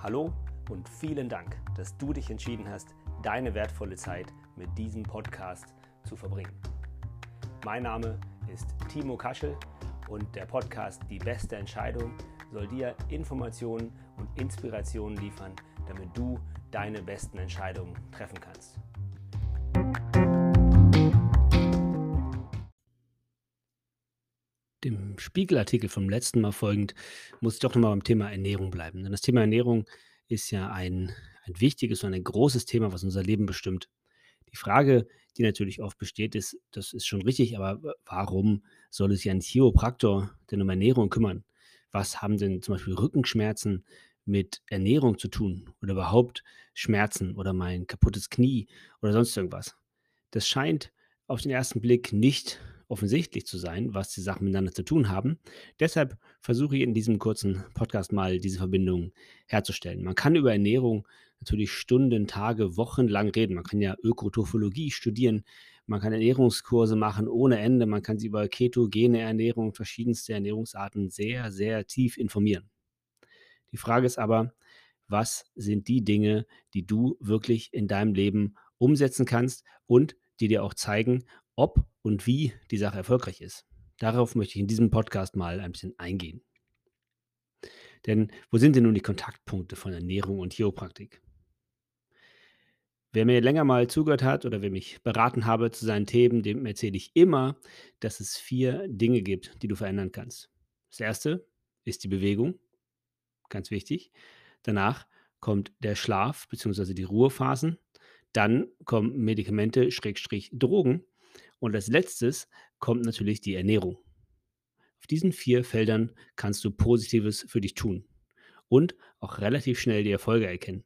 Hallo und vielen Dank, dass du dich entschieden hast, deine wertvolle Zeit mit diesem Podcast zu verbringen. Mein Name ist Timo Kaschel und der Podcast Die beste Entscheidung soll dir Informationen und Inspirationen liefern, damit du deine besten Entscheidungen treffen kannst. Dem Spiegelartikel vom letzten Mal folgend muss ich doch nochmal beim Thema Ernährung bleiben. Denn das Thema Ernährung ist ja ein, ein wichtiges und ein großes Thema, was unser Leben bestimmt. Die Frage, die natürlich oft besteht, ist, das ist schon richtig, aber warum soll sich ein Chiropraktor denn um Ernährung kümmern? Was haben denn zum Beispiel Rückenschmerzen mit Ernährung zu tun oder überhaupt Schmerzen oder mein kaputtes Knie oder sonst irgendwas? Das scheint auf den ersten Blick nicht offensichtlich zu sein, was die Sachen miteinander zu tun haben. Deshalb versuche ich in diesem kurzen Podcast mal diese Verbindung herzustellen. Man kann über Ernährung natürlich Stunden, Tage, Wochen lang reden. Man kann ja Ökotrophologie studieren, man kann Ernährungskurse machen ohne Ende, man kann sich über ketogene Ernährung, verschiedenste Ernährungsarten sehr, sehr tief informieren. Die Frage ist aber, was sind die Dinge, die du wirklich in deinem Leben umsetzen kannst und die dir auch zeigen, ob und wie die Sache erfolgreich ist. Darauf möchte ich in diesem Podcast mal ein bisschen eingehen. Denn wo sind denn nun die Kontaktpunkte von Ernährung und Chiropraktik? Wer mir länger mal zugehört hat oder wer mich beraten habe zu seinen Themen, dem erzähle ich immer, dass es vier Dinge gibt, die du verändern kannst. Das erste ist die Bewegung, ganz wichtig. Danach kommt der Schlaf bzw. die Ruhephasen. Dann kommen Medikamente, Schrägstrich, Drogen. Und als letztes kommt natürlich die Ernährung. Auf diesen vier Feldern kannst du Positives für dich tun und auch relativ schnell die Erfolge erkennen.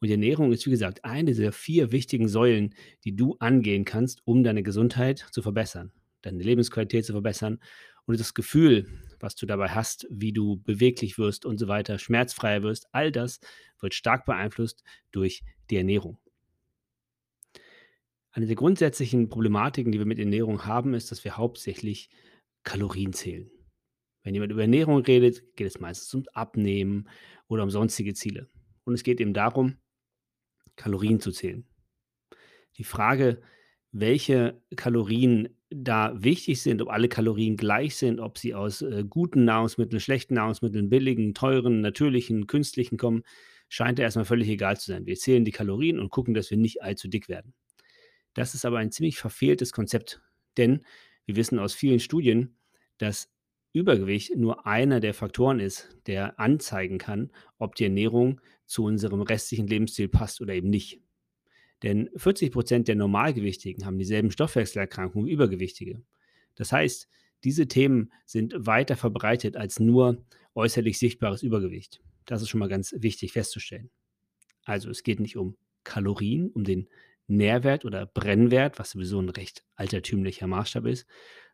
Und die Ernährung ist, wie gesagt, eine dieser vier wichtigen Säulen, die du angehen kannst, um deine Gesundheit zu verbessern, deine Lebensqualität zu verbessern und das Gefühl, was du dabei hast, wie du beweglich wirst und so weiter, schmerzfreier wirst, all das wird stark beeinflusst durch die Ernährung. Eine der grundsätzlichen Problematiken, die wir mit Ernährung haben, ist, dass wir hauptsächlich Kalorien zählen. Wenn jemand über Ernährung redet, geht es meistens um Abnehmen oder um sonstige Ziele. Und es geht eben darum, Kalorien zu zählen. Die Frage, welche Kalorien da wichtig sind, ob alle Kalorien gleich sind, ob sie aus äh, guten Nahrungsmitteln, schlechten Nahrungsmitteln, billigen, teuren, natürlichen, künstlichen kommen, scheint ja erstmal völlig egal zu sein. Wir zählen die Kalorien und gucken, dass wir nicht allzu dick werden. Das ist aber ein ziemlich verfehltes Konzept, denn wir wissen aus vielen Studien, dass Übergewicht nur einer der Faktoren ist, der anzeigen kann, ob die Ernährung zu unserem restlichen Lebensstil passt oder eben nicht. Denn 40 Prozent der Normalgewichtigen haben dieselben Stoffwechselerkrankungen wie Übergewichtige. Das heißt, diese Themen sind weiter verbreitet als nur äußerlich sichtbares Übergewicht. Das ist schon mal ganz wichtig festzustellen. Also es geht nicht um Kalorien, um den Nährwert oder Brennwert, was sowieso ein recht altertümlicher Maßstab ist,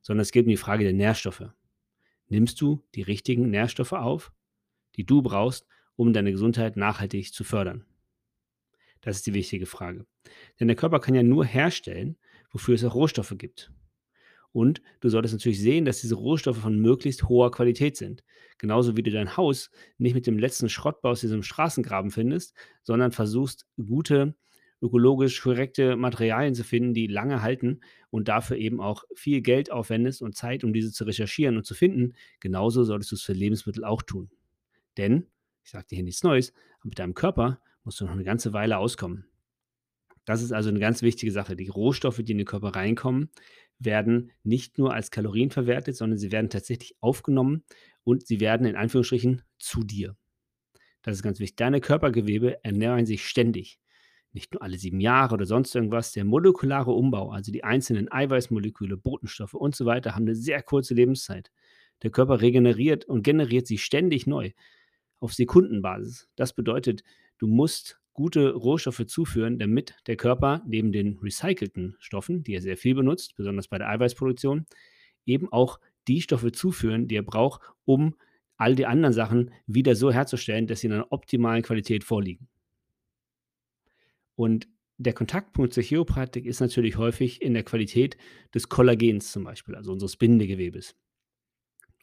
sondern es geht um die Frage der Nährstoffe. Nimmst du die richtigen Nährstoffe auf, die du brauchst, um deine Gesundheit nachhaltig zu fördern? Das ist die wichtige Frage. Denn der Körper kann ja nur herstellen, wofür es auch Rohstoffe gibt. Und du solltest natürlich sehen, dass diese Rohstoffe von möglichst hoher Qualität sind. Genauso wie du dein Haus nicht mit dem letzten Schrottbau aus diesem Straßengraben findest, sondern versuchst, gute ökologisch korrekte Materialien zu finden, die lange halten und dafür eben auch viel Geld aufwendest und Zeit, um diese zu recherchieren und zu finden, genauso solltest du es für Lebensmittel auch tun. Denn, ich sage dir hier nichts Neues, mit deinem Körper musst du noch eine ganze Weile auskommen. Das ist also eine ganz wichtige Sache. Die Rohstoffe, die in den Körper reinkommen, werden nicht nur als Kalorien verwertet, sondern sie werden tatsächlich aufgenommen und sie werden in Anführungsstrichen zu dir. Das ist ganz wichtig. Deine Körpergewebe ernähren sich ständig nicht nur alle sieben Jahre oder sonst irgendwas. Der molekulare Umbau, also die einzelnen Eiweißmoleküle, Botenstoffe und so weiter, haben eine sehr kurze Lebenszeit. Der Körper regeneriert und generiert sie ständig neu auf Sekundenbasis. Das bedeutet, du musst gute Rohstoffe zuführen, damit der Körper neben den recycelten Stoffen, die er sehr viel benutzt, besonders bei der Eiweißproduktion, eben auch die Stoffe zuführen, die er braucht, um all die anderen Sachen wieder so herzustellen, dass sie in einer optimalen Qualität vorliegen. Und der Kontaktpunkt zur Chiropraktik ist natürlich häufig in der Qualität des Kollagens zum Beispiel, also unseres Bindegewebes,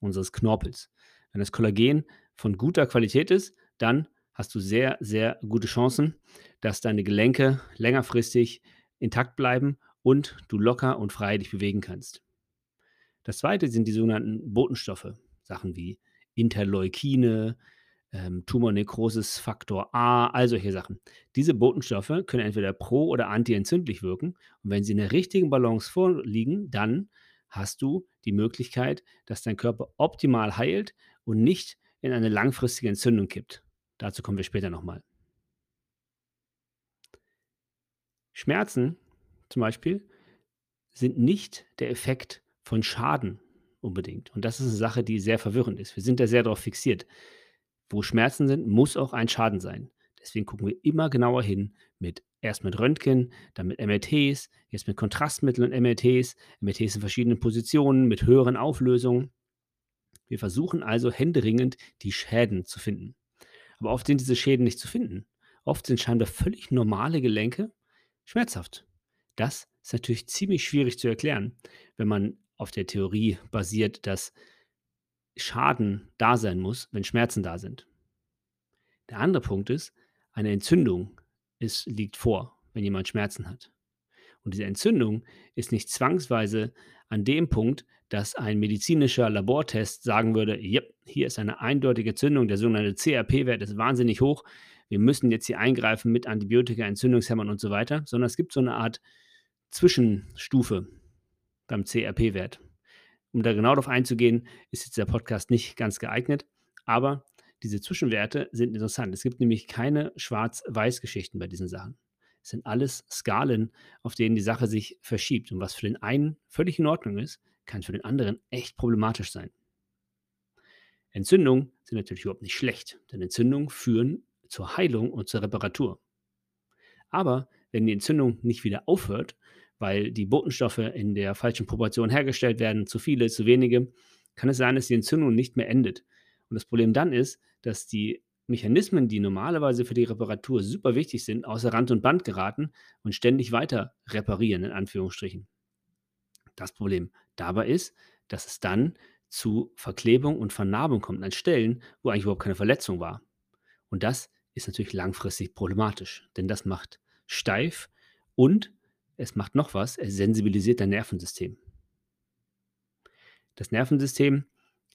unseres Knorpels. Wenn das Kollagen von guter Qualität ist, dann hast du sehr, sehr gute Chancen, dass deine Gelenke längerfristig intakt bleiben und du locker und frei dich bewegen kannst. Das zweite sind die sogenannten Botenstoffe, Sachen wie Interleukine, ähm, Tumornekrosis Faktor A, all solche Sachen. Diese Botenstoffe können entweder pro- oder antientzündlich wirken und wenn sie in der richtigen Balance vorliegen, dann hast du die Möglichkeit, dass dein Körper optimal heilt und nicht in eine langfristige Entzündung kippt. Dazu kommen wir später nochmal. Schmerzen zum Beispiel sind nicht der Effekt von Schaden unbedingt. Und das ist eine Sache, die sehr verwirrend ist. Wir sind da sehr darauf fixiert. Wo Schmerzen sind, muss auch ein Schaden sein. Deswegen gucken wir immer genauer hin mit erst mit Röntgen, dann mit MRTs, jetzt mit Kontrastmitteln und MRTs, MRTs in verschiedenen Positionen mit höheren Auflösungen. Wir versuchen also händeringend die Schäden zu finden. Aber oft sind diese Schäden nicht zu finden. Oft sind scheinbar völlig normale Gelenke schmerzhaft. Das ist natürlich ziemlich schwierig zu erklären, wenn man auf der Theorie basiert, dass Schaden da sein muss, wenn Schmerzen da sind. Der andere Punkt ist, eine Entzündung ist, liegt vor, wenn jemand Schmerzen hat. Und diese Entzündung ist nicht zwangsweise an dem Punkt, dass ein medizinischer Labortest sagen würde, yep, hier ist eine eindeutige Entzündung, der sogenannte CRP-Wert ist wahnsinnig hoch, wir müssen jetzt hier eingreifen mit Antibiotika, Entzündungshemmern und so weiter, sondern es gibt so eine Art Zwischenstufe beim CRP-Wert. Um da genau darauf einzugehen, ist jetzt der Podcast nicht ganz geeignet, aber diese Zwischenwerte sind interessant. Es gibt nämlich keine Schwarz-Weiß-Geschichten bei diesen Sachen. Es sind alles Skalen, auf denen die Sache sich verschiebt. Und was für den einen völlig in Ordnung ist, kann für den anderen echt problematisch sein. Entzündungen sind natürlich überhaupt nicht schlecht, denn Entzündungen führen zur Heilung und zur Reparatur. Aber wenn die Entzündung nicht wieder aufhört, weil die Botenstoffe in der falschen Proportion hergestellt werden, zu viele, zu wenige, kann es sein, dass die Entzündung nicht mehr endet. Und das Problem dann ist, dass die Mechanismen, die normalerweise für die Reparatur super wichtig sind, außer Rand und Band geraten und ständig weiter reparieren, in Anführungsstrichen. Das Problem dabei ist, dass es dann zu Verklebung und Vernarbung kommt an Stellen, wo eigentlich überhaupt keine Verletzung war. Und das ist natürlich langfristig problematisch, denn das macht steif und es macht noch was, es sensibilisiert dein Nervensystem. Das Nervensystem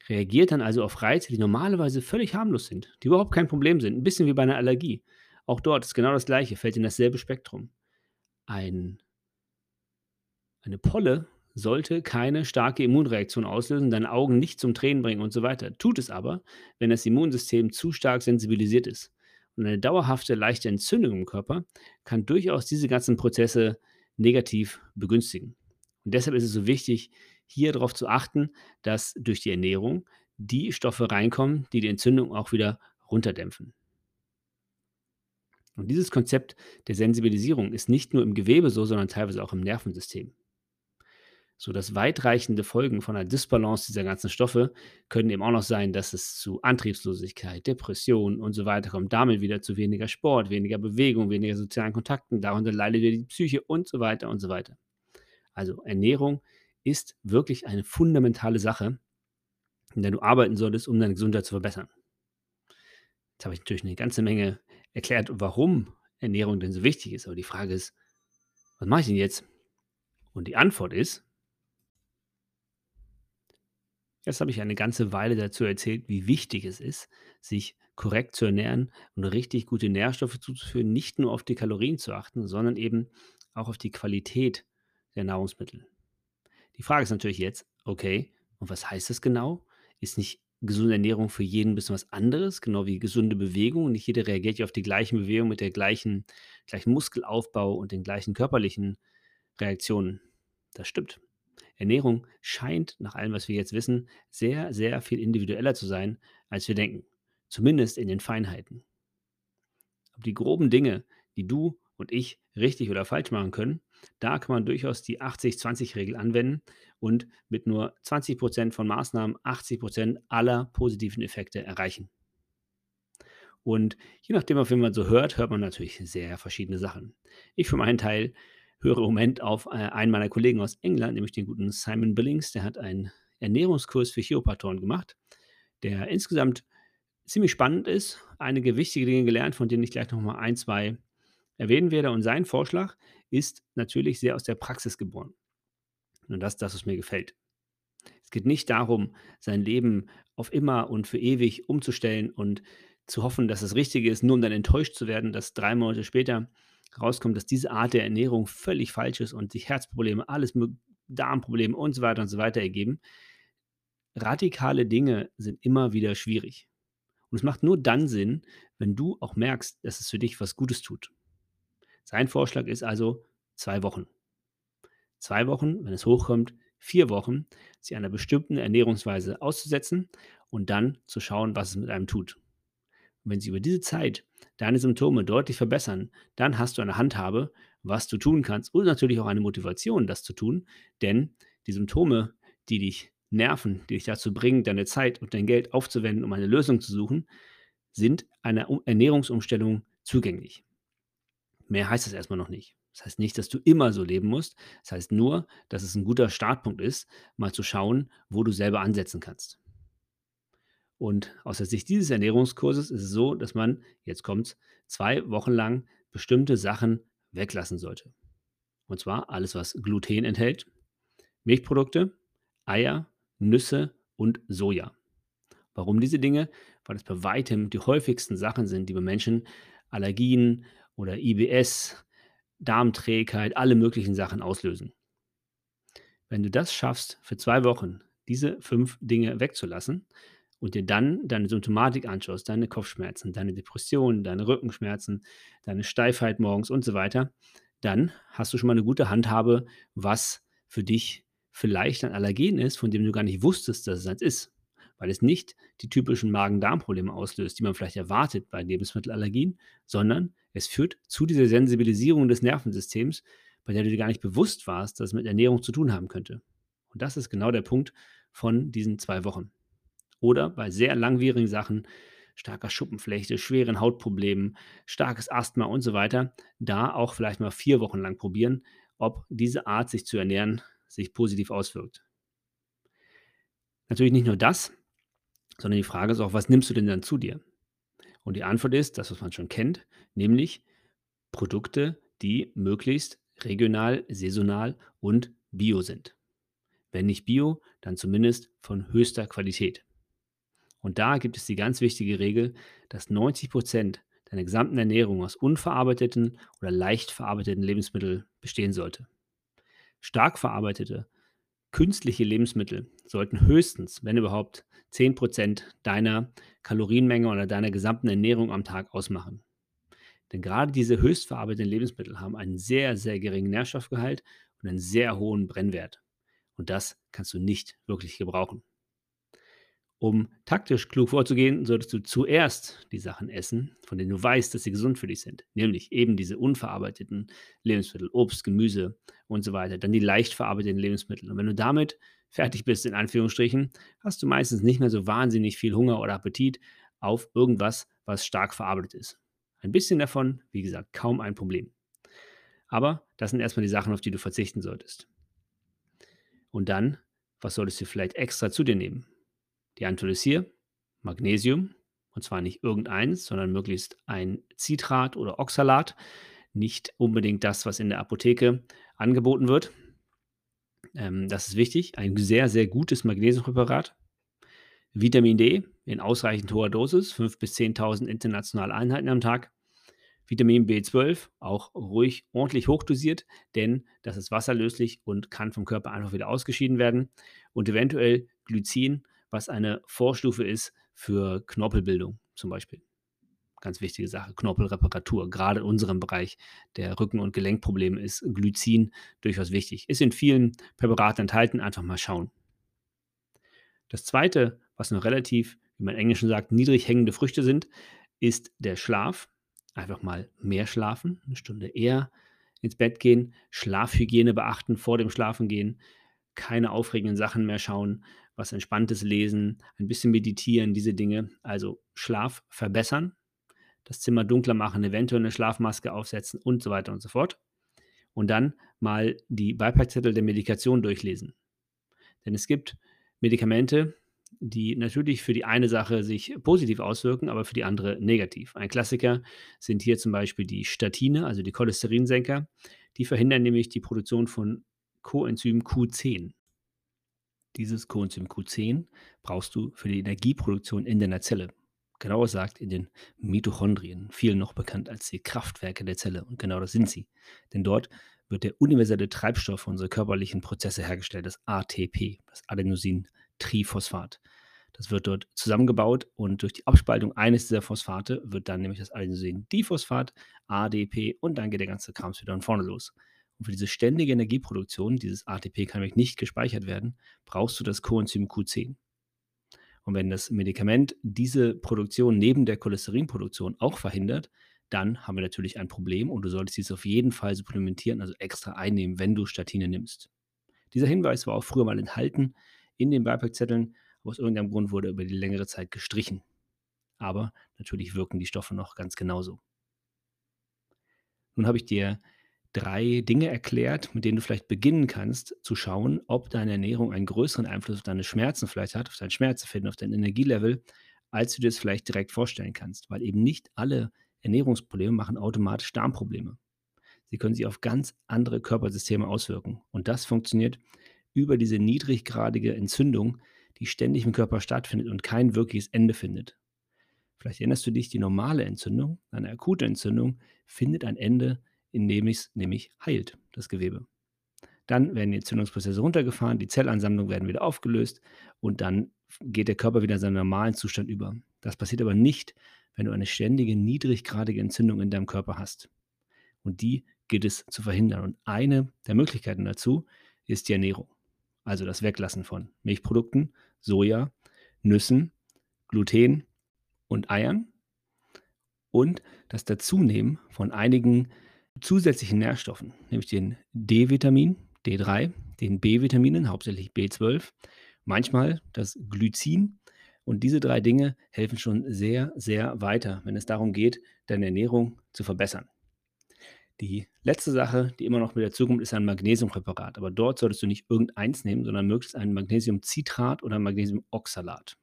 reagiert dann also auf Reize, die normalerweise völlig harmlos sind, die überhaupt kein Problem sind, ein bisschen wie bei einer Allergie. Auch dort ist genau das Gleiche, fällt in dasselbe Spektrum. Ein, eine Polle sollte keine starke Immunreaktion auslösen, deine Augen nicht zum Tränen bringen und so weiter. Tut es aber, wenn das Immunsystem zu stark sensibilisiert ist. Und eine dauerhafte leichte Entzündung im Körper kann durchaus diese ganzen Prozesse negativ begünstigen. Und deshalb ist es so wichtig, hier darauf zu achten, dass durch die Ernährung die Stoffe reinkommen, die die Entzündung auch wieder runterdämpfen. Und dieses Konzept der Sensibilisierung ist nicht nur im Gewebe so, sondern teilweise auch im Nervensystem. So dass weitreichende Folgen von einer Disbalance dieser ganzen Stoffe können eben auch noch sein, dass es zu Antriebslosigkeit, Depression und so weiter kommt. Damit wieder zu weniger Sport, weniger Bewegung, weniger sozialen Kontakten, darunter leidet wieder die Psyche und so weiter und so weiter. Also Ernährung ist wirklich eine fundamentale Sache, in der du arbeiten solltest, um deine Gesundheit zu verbessern. Jetzt habe ich natürlich eine ganze Menge erklärt, warum Ernährung denn so wichtig ist. Aber die Frage ist, was mache ich denn jetzt? Und die Antwort ist, Jetzt habe ich eine ganze Weile dazu erzählt, wie wichtig es ist, sich korrekt zu ernähren und richtig gute Nährstoffe zuzuführen, nicht nur auf die Kalorien zu achten, sondern eben auch auf die Qualität der Nahrungsmittel. Die Frage ist natürlich jetzt, okay, und was heißt das genau? Ist nicht gesunde Ernährung für jeden ein bisschen was anderes, genau wie gesunde Bewegung? Nicht jeder reagiert ja auf die gleichen Bewegungen mit der gleichen, gleichen Muskelaufbau und den gleichen körperlichen Reaktionen. Das stimmt. Ernährung scheint, nach allem, was wir jetzt wissen, sehr, sehr viel individueller zu sein, als wir denken. Zumindest in den Feinheiten. Aber die groben Dinge, die du und ich richtig oder falsch machen können, da kann man durchaus die 80-20-Regel anwenden und mit nur 20% von Maßnahmen 80% aller positiven Effekte erreichen. Und je nachdem, auf wen man so hört, hört man natürlich sehr verschiedene Sachen. Ich für meinen Teil höre im Moment auf äh, einen meiner Kollegen aus England, nämlich den guten Simon Billings. Der hat einen Ernährungskurs für Chiropraktoren gemacht, der insgesamt ziemlich spannend ist, einige wichtige Dinge gelernt, von denen ich gleich noch mal ein, 2 erwähnen werde. Und sein Vorschlag ist natürlich sehr aus der Praxis geboren. Und das ist das, was mir gefällt. Es geht nicht darum, sein Leben auf immer und für ewig umzustellen und zu hoffen, dass es richtig ist, nur um dann enttäuscht zu werden, dass drei Monate später rauskommt, dass diese Art der Ernährung völlig falsch ist und sich Herzprobleme, alles Darmprobleme und so weiter und so weiter ergeben. Radikale Dinge sind immer wieder schwierig. Und es macht nur dann Sinn, wenn du auch merkst, dass es für dich was Gutes tut. Sein Vorschlag ist also zwei Wochen. Zwei Wochen, wenn es hochkommt, vier Wochen, sich einer bestimmten Ernährungsweise auszusetzen und dann zu schauen, was es mit einem tut. Wenn sich über diese Zeit deine Symptome deutlich verbessern, dann hast du eine Handhabe, was du tun kannst und natürlich auch eine Motivation, das zu tun, denn die Symptome, die dich nerven, die dich dazu bringen, deine Zeit und dein Geld aufzuwenden, um eine Lösung zu suchen, sind einer Um- Ernährungsumstellung zugänglich. Mehr heißt das erstmal noch nicht. Das heißt nicht, dass du immer so leben musst. Das heißt nur, dass es ein guter Startpunkt ist, mal zu schauen, wo du selber ansetzen kannst. Und aus der Sicht dieses Ernährungskurses ist es so, dass man, jetzt kommt's, zwei Wochen lang bestimmte Sachen weglassen sollte. Und zwar alles, was Gluten enthält, Milchprodukte, Eier, Nüsse und Soja. Warum diese Dinge? Weil es bei weitem die häufigsten Sachen sind, die bei Menschen Allergien oder IBS, Darmträgheit, alle möglichen Sachen auslösen. Wenn du das schaffst, für zwei Wochen diese fünf Dinge wegzulassen und dir dann deine Symptomatik anschaust, deine Kopfschmerzen, deine Depressionen, deine Rückenschmerzen, deine Steifheit morgens und so weiter, dann hast du schon mal eine gute Handhabe, was für dich vielleicht ein Allergen ist, von dem du gar nicht wusstest, dass es eins ist, weil es nicht die typischen Magen-Darm-Probleme auslöst, die man vielleicht erwartet bei Lebensmittelallergien, sondern es führt zu dieser Sensibilisierung des Nervensystems, bei der du dir gar nicht bewusst warst, dass es mit Ernährung zu tun haben könnte. Und das ist genau der Punkt von diesen zwei Wochen. Oder bei sehr langwierigen Sachen, starker Schuppenflechte, schweren Hautproblemen, starkes Asthma und so weiter, da auch vielleicht mal vier Wochen lang probieren, ob diese Art, sich zu ernähren, sich positiv auswirkt. Natürlich nicht nur das, sondern die Frage ist auch, was nimmst du denn dann zu dir? Und die Antwort ist das, was man schon kennt, nämlich Produkte, die möglichst regional, saisonal und bio sind. Wenn nicht bio, dann zumindest von höchster Qualität. Und da gibt es die ganz wichtige Regel, dass 90 Prozent deiner gesamten Ernährung aus unverarbeiteten oder leicht verarbeiteten Lebensmitteln bestehen sollte. Stark verarbeitete, künstliche Lebensmittel sollten höchstens, wenn überhaupt, 10 Prozent deiner Kalorienmenge oder deiner gesamten Ernährung am Tag ausmachen. Denn gerade diese höchst verarbeiteten Lebensmittel haben einen sehr, sehr geringen Nährstoffgehalt und einen sehr hohen Brennwert. Und das kannst du nicht wirklich gebrauchen. Um taktisch klug vorzugehen, solltest du zuerst die Sachen essen, von denen du weißt, dass sie gesund für dich sind. Nämlich eben diese unverarbeiteten Lebensmittel, Obst, Gemüse und so weiter. Dann die leicht verarbeiteten Lebensmittel. Und wenn du damit fertig bist, in Anführungsstrichen, hast du meistens nicht mehr so wahnsinnig viel Hunger oder Appetit auf irgendwas, was stark verarbeitet ist. Ein bisschen davon, wie gesagt, kaum ein Problem. Aber das sind erstmal die Sachen, auf die du verzichten solltest. Und dann, was solltest du vielleicht extra zu dir nehmen? Die Antwort ist hier Magnesium. Und zwar nicht irgendeins, sondern möglichst ein Citrat oder Oxalat. Nicht unbedingt das, was in der Apotheke angeboten wird. Ähm, das ist wichtig. Ein sehr, sehr gutes Magnesiumpräparat. Vitamin D in ausreichend hoher Dosis, 5.000 bis 10.000 internationale Einheiten am Tag. Vitamin B12 auch ruhig ordentlich hochdosiert, denn das ist wasserlöslich und kann vom Körper einfach wieder ausgeschieden werden. Und eventuell Glycin, was eine Vorstufe ist für Knorpelbildung zum Beispiel. Ganz wichtige Sache, Knorpelreparatur. Gerade in unserem Bereich der Rücken- und Gelenkprobleme ist Glycin durchaus wichtig. Ist in vielen Präparaten enthalten, einfach mal schauen. Das zweite, was noch relativ, wie man im Englischen sagt, niedrig hängende Früchte sind, ist der Schlaf. Einfach mal mehr schlafen, eine Stunde eher ins Bett gehen, Schlafhygiene beachten vor dem Schlafengehen, keine aufregenden Sachen mehr schauen, was Entspanntes lesen, ein bisschen meditieren, diese Dinge. Also Schlaf verbessern, das Zimmer dunkler machen, eventuell eine Schlafmaske aufsetzen und so weiter und so fort. Und dann mal die Beipackzettel der Medikation durchlesen. Denn es gibt Medikamente, die natürlich für die eine Sache sich positiv auswirken, aber für die andere negativ. Ein Klassiker sind hier zum Beispiel die Statine, also die Cholesterinsenker. Die verhindern nämlich die Produktion von Coenzym Q10. Dieses Coenzym Q10 brauchst du für die Energieproduktion in deiner Zelle. Genauer gesagt in den Mitochondrien, vielen noch bekannt als die Kraftwerke der Zelle. Und genau das sind sie. Denn dort wird der universelle Treibstoff für unsere körperlichen Prozesse hergestellt, das ATP, das Adenosin-Triphosphat. Das wird dort zusammengebaut und durch die Abspaltung eines dieser Phosphate wird dann nämlich das Adenosin-Diphosphat, ADP und dann geht der ganze Kram wieder von vorne los. Und für diese ständige Energieproduktion, dieses ATP kann nämlich nicht gespeichert werden, brauchst du das Coenzym Q10. Und wenn das Medikament diese Produktion neben der Cholesterinproduktion auch verhindert, dann haben wir natürlich ein Problem und du solltest dies auf jeden Fall supplementieren, also extra einnehmen, wenn du Statine nimmst. Dieser Hinweis war auch früher mal enthalten in den Beipackzetteln, aber aus irgendeinem Grund wurde er über die längere Zeit gestrichen. Aber natürlich wirken die Stoffe noch ganz genauso. Nun habe ich dir drei Dinge erklärt, mit denen du vielleicht beginnen kannst, zu schauen, ob deine Ernährung einen größeren Einfluss auf deine Schmerzen vielleicht hat, auf dein Schmerzempfinden, auf dein Energielevel, als du dir das vielleicht direkt vorstellen kannst, weil eben nicht alle Ernährungsprobleme machen automatisch Darmprobleme. Sie können sich auf ganz andere Körpersysteme auswirken. Und das funktioniert über diese niedriggradige Entzündung, die ständig im Körper stattfindet und kein wirkliches Ende findet. Vielleicht erinnerst du dich, die normale Entzündung, eine akute Entzündung, findet ein Ende, indem es nämlich heilt, das Gewebe. Dann werden die Entzündungsprozesse runtergefahren, die Zellansammlungen werden wieder aufgelöst und dann geht der Körper wieder in seinen normalen Zustand über. Das passiert aber nicht, wenn du eine ständige niedriggradige Entzündung in deinem Körper hast. Und die gilt es zu verhindern. Und eine der Möglichkeiten dazu ist die Ernährung. Also das Weglassen von Milchprodukten, Soja, Nüssen, Gluten und Eiern und das Dazunehmen von einigen zusätzlichen Nährstoffen, nämlich den D-Vitamin, D3, den B-Vitaminen, hauptsächlich B12, manchmal das Glycin und diese drei Dinge helfen schon sehr, sehr weiter, wenn es darum geht, deine Ernährung zu verbessern. Die letzte Sache, die immer noch mit dazukommt, ist ein Magnesiumpräparat. Aber dort solltest du nicht irgendeins nehmen, sondern möglichst ein Magnesiumcitrat oder Magnesiumoxalat.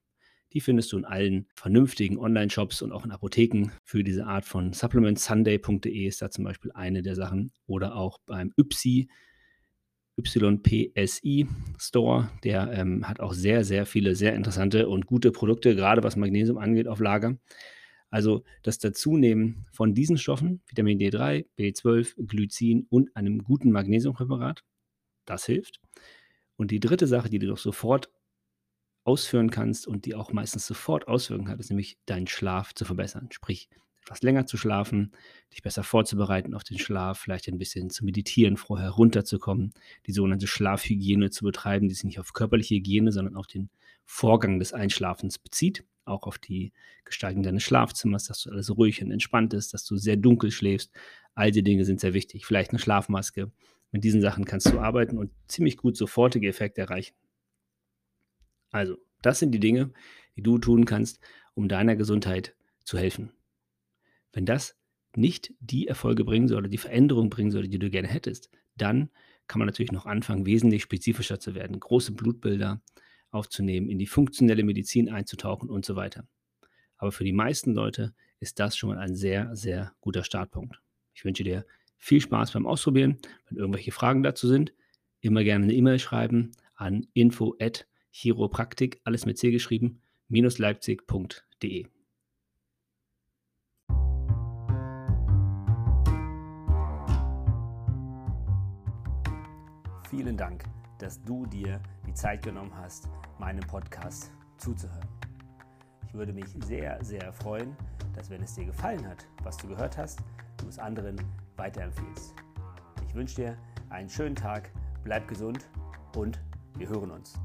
Die findest du in allen vernünftigen Online-Shops und auch in Apotheken für diese Art von Supplements. Sunday.de ist da zum Beispiel eine der Sachen. Oder auch beim YPSI, YPSI Store. Der ähm, hat auch sehr, sehr viele sehr interessante und gute Produkte, gerade was Magnesium angeht, auf Lager. Also das Dazunehmen von diesen Stoffen, Vitamin D3, B12, Glycin und einem guten Magnesiumpräparat, das hilft. Und die dritte Sache, die du doch sofort ausführen kannst und die auch meistens sofort Auswirkungen hat, ist nämlich deinen Schlaf zu verbessern. Sprich, etwas länger zu schlafen, dich besser vorzubereiten auf den Schlaf, vielleicht ein bisschen zu meditieren, vorher runterzukommen, die sogenannte Schlafhygiene zu betreiben, die sich nicht auf körperliche Hygiene, sondern auf den Vorgang des Einschlafens bezieht, auch auf die Gestaltung deines Schlafzimmers, dass du alles ruhig und entspannt ist, dass du sehr dunkel schläfst. All die Dinge sind sehr wichtig. Vielleicht eine Schlafmaske. Mit diesen Sachen kannst du arbeiten und ziemlich gut sofortige Effekte erreichen. Also, das sind die Dinge, die du tun kannst, um deiner Gesundheit zu helfen. Wenn das nicht die Erfolge bringen soll oder die Veränderung bringen soll, die du gerne hättest, dann kann man natürlich noch anfangen, wesentlich spezifischer zu werden, große Blutbilder aufzunehmen, in die funktionelle Medizin einzutauchen und so weiter. Aber für die meisten Leute ist das schon mal ein sehr, sehr guter Startpunkt. Ich wünsche dir viel Spaß beim Ausprobieren. Wenn irgendwelche Fragen dazu sind, immer gerne eine E-Mail schreiben an info chiropraktik, alles mit C geschrieben, minus leipzig.de. Vielen Dank, dass du dir die Zeit genommen hast, meinem Podcast zuzuhören. Ich würde mich sehr, sehr freuen, dass wenn es dir gefallen hat, was du gehört hast, du es anderen weiterempfiehlst. Ich wünsche dir einen schönen Tag, bleib gesund und wir hören uns.